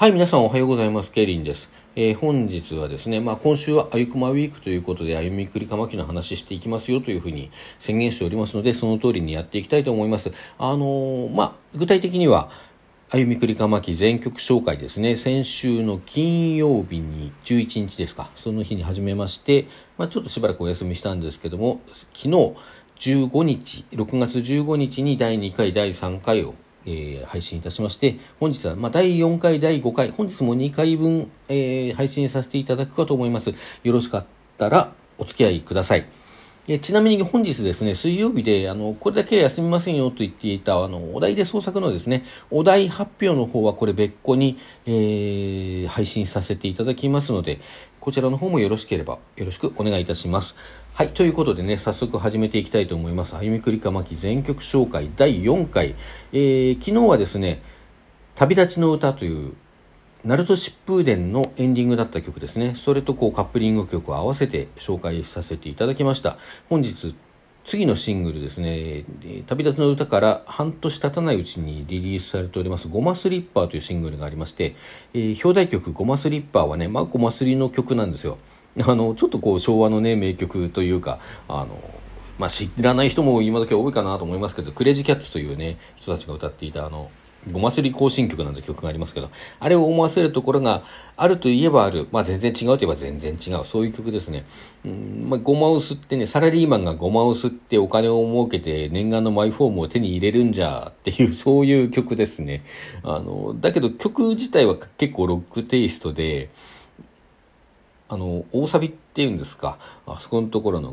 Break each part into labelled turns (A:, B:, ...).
A: はい、皆さんおはようございます。ケリンです。えー、本日はですね、まあ、今週はあゆくまウィークということで、歩みくりかまきの話していきますよというふうに宣言しておりますので、その通りにやっていきたいと思います。あのー、まあ、具体的には、歩みくりかまき全曲紹介ですね。先週の金曜日に11日ですか。その日に始めまして、まあ、ちょっとしばらくお休みしたんですけども、昨日15日、6月15日に第2回、第3回をえー、配信いたしまして、本日は、まあ、第4回、第5回、本日も2回分、えー、配信させていただくかと思います。よろしかったら、お付き合いください。えちなみに本日ですね、水曜日で、あの、これだけ休みませんよと言っていた、あの、お題で創作のですね、お題発表の方はこれ別個に、えー、配信させていただきますので、こちらの方もよろしければよろしくお願いいたします。はい、ということでね、早速始めていきたいと思います。歩みくりかまき全曲紹介第4回。えー、昨日はですね、旅立ちの歌という、ナルト疾風伝のエンディングだった曲ですね。それとこうカップリング曲を合わせて紹介させていただきました。本日、次のシングルですね、旅立ちの歌から半年経たないうちにリリースされておりますゴマスリッパーというシングルがありまして、えー、表題曲ゴマスリッパーはね、まあゴマスリの曲なんですよ。あの、ちょっとこう昭和のね、名曲というか、あの、まあ、知らない人も今時多いかなと思いますけど、クレイジーキャッツというね、人たちが歌っていたあの、ごますり行進曲なんて曲がありますけど、あれを思わせるところがあるといえばある。まあ全然違うといえば全然違う。そういう曲ですね。うん、まあごまを吸ってね、サラリーマンがごまを吸ってお金を儲けて念願のマイフォームを手に入れるんじゃっていう、そういう曲ですね。あの、だけど曲自体は結構ロックテイストで、あの、大サビっていうんですか、あそこのところの、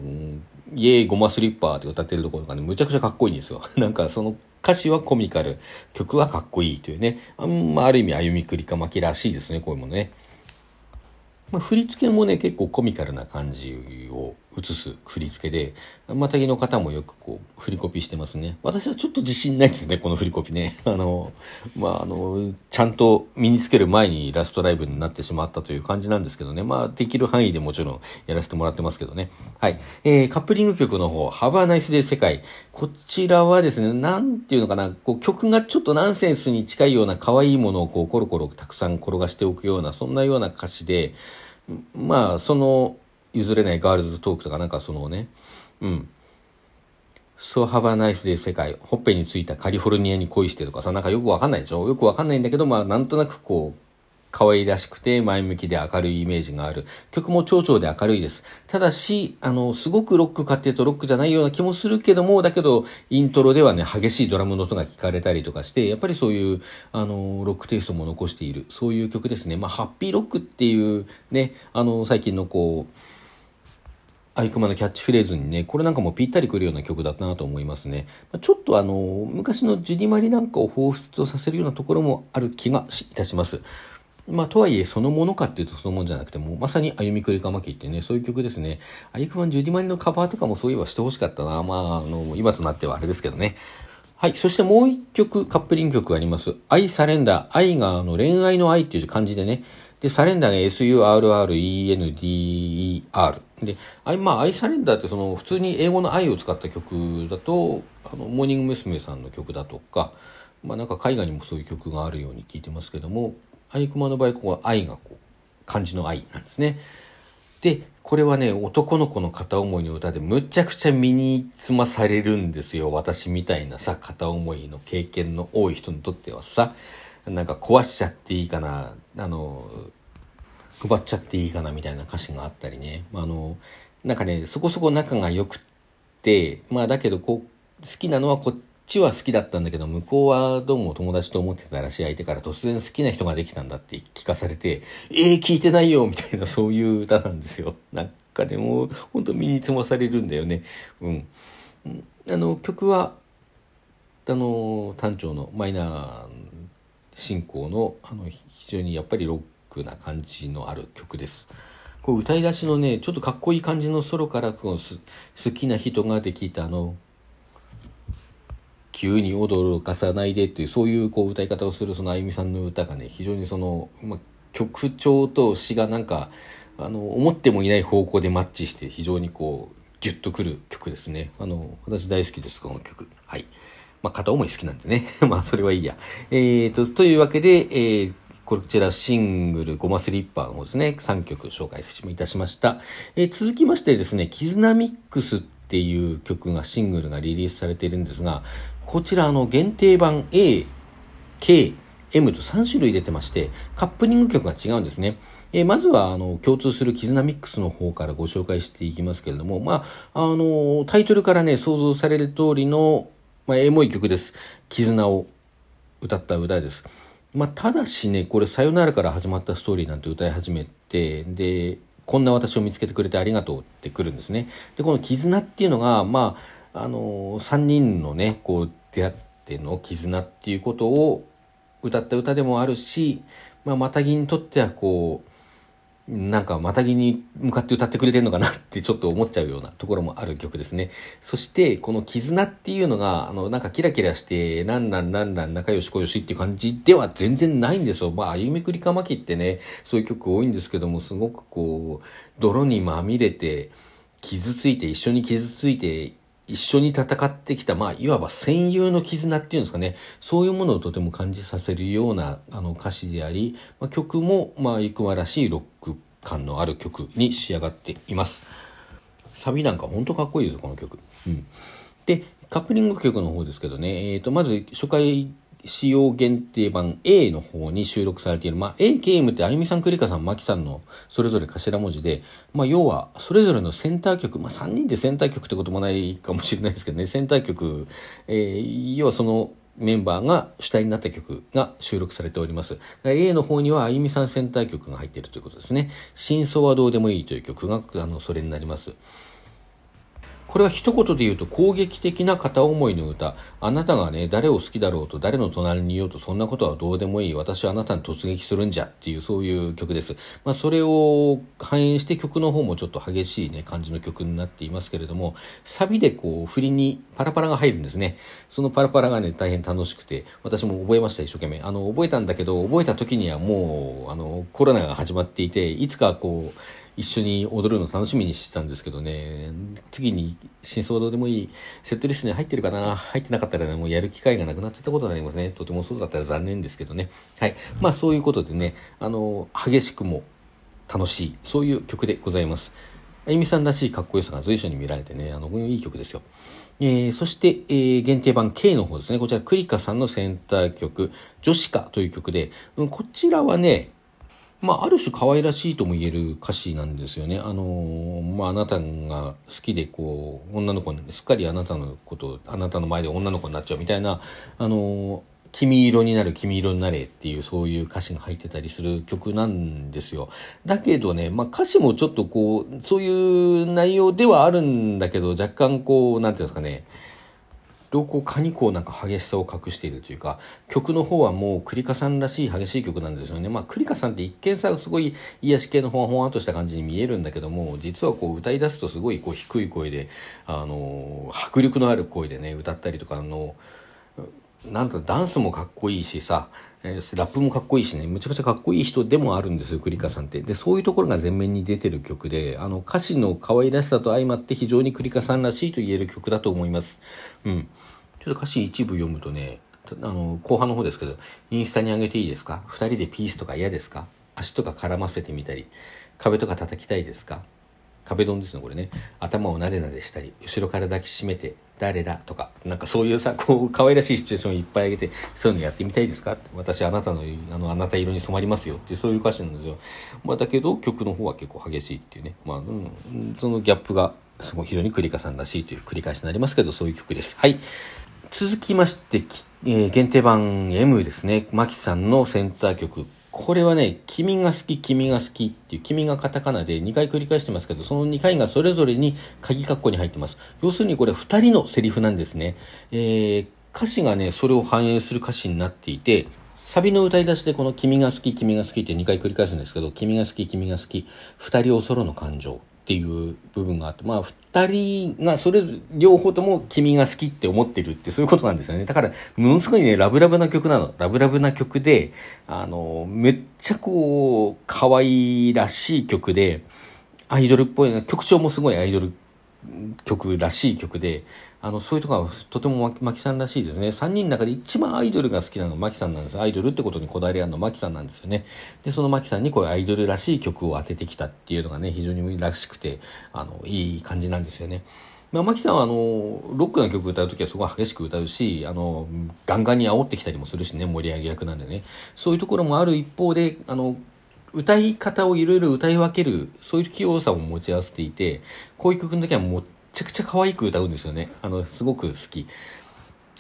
A: イエーイゴマスリッパーって歌ってるところがね、むちゃくちゃかっこいいんですよ。なんかその歌詞はコミカル、曲はかっこいいというね、あんまある意味歩みくりかまきらしいですね、こういうものね。まあ、振り付けもね、結構コミカルな感じを映す振り付けで、またぎの方もよくこう、振りコピーしてますね。私はちょっと自信ないですね、この振りコピーね。あの、まあ、あの、ちゃんと身につける前にラストライブになってしまったという感じなんですけどね。まあ、できる範囲でもちろんやらせてもらってますけどね。はい。えー、カップリング曲の方、Have a Nice Day 世界。こちらはですね、なんていうのかな、こう、曲がちょっとナンセンスに近いような可愛いものをこう、コロコロたくさん転がしておくような、そんなような歌詞で、まあ、その、譲れないガールズトークとかなんかそのね、うん。So have a nice day 世界。ほっぺについたカリフォルニアに恋してとかさ、なんかよくわかんないでしょ？よくわかんないんだけど、まあなんとなくこう、可愛らしくて前向きで明るいイメージがある。曲も蝶々で明るいです。ただし、あの、すごくロックかっていうとロックじゃないような気もするけども、だけど、イントロではね、激しいドラムの音が聞かれたりとかして、やっぱりそういう、あの、ロックテイストも残している。そういう曲ですね。まあ、ハッピーロックっていうね、あの、最近のこう、アイクマのキャッチフレーズにね、これなんかもぴったりくるような曲だったなと思いますね。ちょっとあの、昔のジュディマリなんかを彷彿とさせるようなところもある気がいたします。まあ、とはいえ、そのものかっていうとそのものじゃなくても、まさに歩みくりかまきってね、そういう曲ですね。アイクマンジュディマリのカバーとかもそういえばしてほしかったな。まあ、あの、今となってはあれですけどね。はい。そしてもう一曲、カップリング曲があります。愛サレンダー。愛があの恋愛の愛っていう感じでね、で、サレンダーが SURRENDER。で、あまあ、アイサレンダーってその、普通に英語の愛を使った曲だと、あの、モーニング娘。さんの曲だとか、まあなんか海外にもそういう曲があるように聞いてますけども、アイクマの場合、ここは愛がこう、漢字の愛なんですね。で、これはね、男の子の片思いの歌でむちゃくちゃ身につまされるんですよ。私みたいなさ、片思いの経験の多い人にとってはさ。なんか壊しちゃっていいかな、あの、奪っちゃっていいかなみたいな歌詞があったりね。あの、なんかね、そこそこ仲が良くって、まあだけどこう、好きなのはこっちは好きだったんだけど、向こうはどうも友達と思ってたらしい相手から突然好きな人ができたんだって聞かされて、えー、聞いてないよみたいなそういう歌なんですよ。なんかでも、本当身につまされるんだよね。うん。あの、曲は、あの、単調のマイナー進行のあの非常にやっぱりロックな感じのある曲です。こう歌い出しのねちょっとかっこいい感じのソロからこの好きな人ができたの急に驚かさないでっていうそういうこう歌い方をするそのあゆみさんの歌がね非常にその、ま曲調と詩がなんかあの思ってもいない方向でマッチして非常にこうギュッとくる曲ですね。あの私大好きですこの曲。はい。まあ、片思い好きなんでね。まあ、それはいいや。えーと、というわけで、えー、こちらシングルゴマスリッパーの方ですね、3曲紹介いたしました。えー、続きましてですね、キズナミックスっていう曲が、シングルがリリースされているんですが、こちらの限定版 A、K、M と3種類出てまして、カップリング曲が違うんですね。えー、まずはあの共通する絆ミックスの方からご紹介していきますけれども、まあ、あのタイトルからね、想像される通りの、まあ、エモい曲です。絆を歌った歌です。まあ、ただしね、これ、さよならから始まったストーリーなんて歌い始めて、で、こんな私を見つけてくれてありがとうってくるんですね。で、この絆っていうのが、まあ、あのー、3人のね、こう、出会っての絆っていうことを歌った歌でもあるし、まあ、またぎにとってはこう、なんか、またぎに向かって歌ってくれてるのかなってちょっと思っちゃうようなところもある曲ですね。そして、この絆っていうのが、あの、なんかキラキラして、なんなんなんなん仲良し小良しっていう感じでは全然ないんですよ。まあ、歩みくりかまきってね、そういう曲多いんですけども、すごくこう、泥にまみれて、傷ついて、一緒に傷ついて一緒に戦ってきた、まあ、いわば戦友の絆っていうんですかね、そういうものをとても感じさせるようなあの歌詞であり、まあ、曲も、まあ、ゆくまらしいロック感のある曲に仕上がっています。サビなんかほんとかっこいいです、この曲。うん。で、カップリング曲の方ですけどね、えっ、ー、と、まず初回使用限定版 A の方に収録されている、まあ、AKM ってあゆみさん、くりかさん、まきさんのそれぞれ頭文字で、まあ、要は、それぞれのセンター曲、まあ、3人でセンター曲ってこともないかもしれないですけどね、センター曲、えー、要はそのメンバーが主体になった曲が収録されております。A の方にはあゆみさんセンター曲が入っているということですね。真相はどうでもいいという曲が、あの、それになります。これは一言で言うと攻撃的な片思いの歌。あなたがね、誰を好きだろうと、誰の隣にいようと、そんなことはどうでもいい。私はあなたに突撃するんじゃっていう、そういう曲です。まあ、それを反映して曲の方もちょっと激しいね、感じの曲になっていますけれども、サビでこう、振りにパラパラが入るんですね。そのパラパラがね、大変楽しくて、私も覚えました、一生懸命。あの、覚えたんだけど、覚えた時にはもう、あの、コロナが始まっていて、いつかこう、一緒に踊るの楽しみにしてたんですけどね、次に真相どうでもいいセットリストに入ってるかな入ってなかったらね、もうやる機会がなくなっちゃったことになりますね。とてもそうだったら残念ですけどね。はい。まあそういうことでね、あの、激しくも楽しい、そういう曲でございます。あゆみさんらしいかっこよさが随所に見られてね、あの、いい曲ですよ。えー、そして、えー、限定版 K の方ですね。こちら、クリカさんのセンター曲、女子歌という曲で、こちらはね、まあ、ある種可愛らしいとも言える歌詞なんですよね。あのまあ、あなたが好きで、こう、女の子に、すっかりあなたのこと、あなたの前で女の子になっちゃうみたいな、あの君色になる君色になれっていうそういう歌詞が入ってたりする曲なんですよ。だけどね、まあ歌詞もちょっとこう、そういう内容ではあるんだけど、若干こう、なんていうんですかね、どこかにこうなんか激しさを隠しているというか、曲の方はもうクリカさんらしい激しい曲なんですよね。まあクリカさんって一見さ、すごい癒し系のほわほわとした感じに見えるんだけども、実はこう歌い出すとすごいこう低い声で、あの、迫力のある声でね、歌ったりとかの、なんとダンスもかっこいいしさ、えー、ラップもかっこいいしね、むちゃくちゃかっこいい人でもあるんですよ、クリカさんって。で、そういうところが前面に出てる曲で、あの、歌詞の可愛らしさと相まって非常にクリカさんらしいと言える曲だと思います。うん。ちょっと歌詞一部読むとね、あの、後半の方ですけど、インスタに上げていいですか？二人でピースとか嫌ですか？足とか絡ませてみたり、壁とか叩きたいですか？壁ドンですね、これね。頭をなでなでしたり、後ろから抱きしめて、誰だとか、なんかそういうさ、こう、可愛らしいシチュエーションをいっぱいあげて、そういうのやってみたいですか？って私あなたの、あの、あなた色に染まりますよって、そういう歌詞なんですよ。まあ、だけど、曲の方は結構激しいっていうね。まあ、うん、そのギャップが、すごい非常にクリカさんらしいという繰り返しになりますけど、そういう曲です。はい。続きまして、えー、限定版 M ですね。マキさんのセンター曲。これはね、君が好き、君が好きっていう、君がカタカナで2回繰り返してますけど、その2回がそれぞれに鍵括弧に入ってます。要するにこれ2人のセリフなんですね。えー、歌詞がね、それを反映する歌詞になっていて、サビの歌い出しでこの君が好き、君が好きって2回繰り返すんですけど、君が好き、君が好き、2人おそろの感情。っていう部分があって、まあ、2人がそれ両方とも君が好きって思ってるってそういうことなんですよね。だから、ものすごいね、ラブラブな曲なの。ラブラブな曲で、あの、めっちゃこう、可愛らしい曲で、アイドルっぽい、曲調もすごいアイドル曲らしい曲で、あの、そういうところはとてもマキさんらしいですね。3人の中で一番アイドルが好きなのがマキさんなんです。アイドルってことにこだわりあるのはマキさんなんですよね。で、そのマキさんにこういうアイドルらしい曲を当ててきたっていうのがね、非常にらしくて、あの、いい感じなんですよね。まあ、マキさんはあのロックな曲歌う時はすごい激しく歌うしあのガンガンに煽ってきたりもするしね盛り上げ役なんでねそういうところもある一方であの歌い方をいろいろ歌い分けるそういう器用さも持ち合わせていてこういう曲の時はもうちゃくちゃ可愛く歌うんですよね。あの、すごく好き。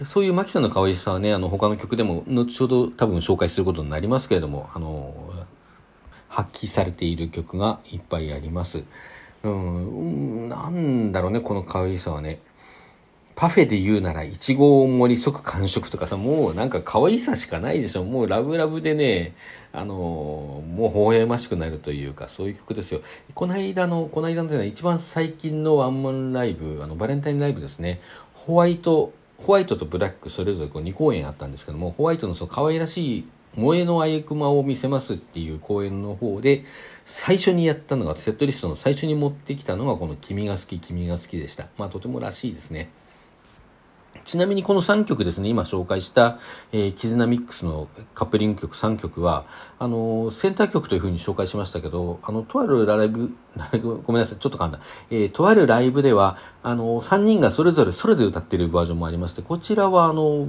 A: そういうマキさんの可愛さはね、あの、他の曲でも、後ほど多分紹介することになりますけれども、あの、発揮されている曲がいっぱいあります。うん、なんだろうね、この可愛さはね。パフェで言うなら、いちご大盛り即完食とかさ、もうなんか可愛さしかないでしょ。もうラブラブでね、あのもう微笑ましくなるというか、そういう曲ですよ。この間の、この間のというのは一番最近のワンマンライブ、あの、バレンタインライブですね。ホワイト、ホワイトとブラックそれぞれこう2公演あったんですけども、ホワイトのその可愛らしい萌えのあゆくまを見せますっていう公演の方で、最初にやったのが、セットリストの最初に持ってきたのがこの君が好き、君が好きでした。まあとてもらしいですね。ちなみにこの3曲ですね、今紹介した、えー、キズナミックスのカップリング曲3曲は、あのー、センター曲というふうに紹介しましたけど、あの、とあるライブ、ごめんなさい、ちょっと噛んだ。えー、とあるライブでは、あのー、3人がそれぞれそれで歌ってるバージョンもありまして、こちらは、あの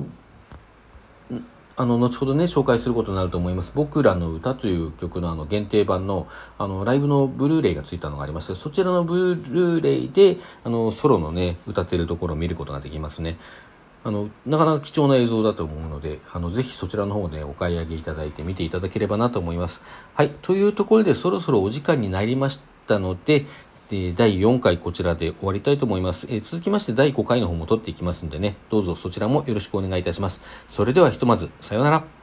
A: あの、後ほどね、紹介することになると思います。僕らの歌という曲のあの、限定版の、あの、ライブのブルーレイがついたのがありまして、そちらのブルーレイで、あの、ソロのね、歌ってるところを見ることができますね。あの、なかなか貴重な映像だと思うので、あの、ぜひそちらの方でお買い上げいただいて見ていただければなと思います。はい。というところでそろそろお時間になりましたので、で第4回こちらで終わりたいと思います。え続きまして第5回の方も撮っていきますんでね、どうぞそちらもよろしくお願いいたします。それではひとまず、さようなら。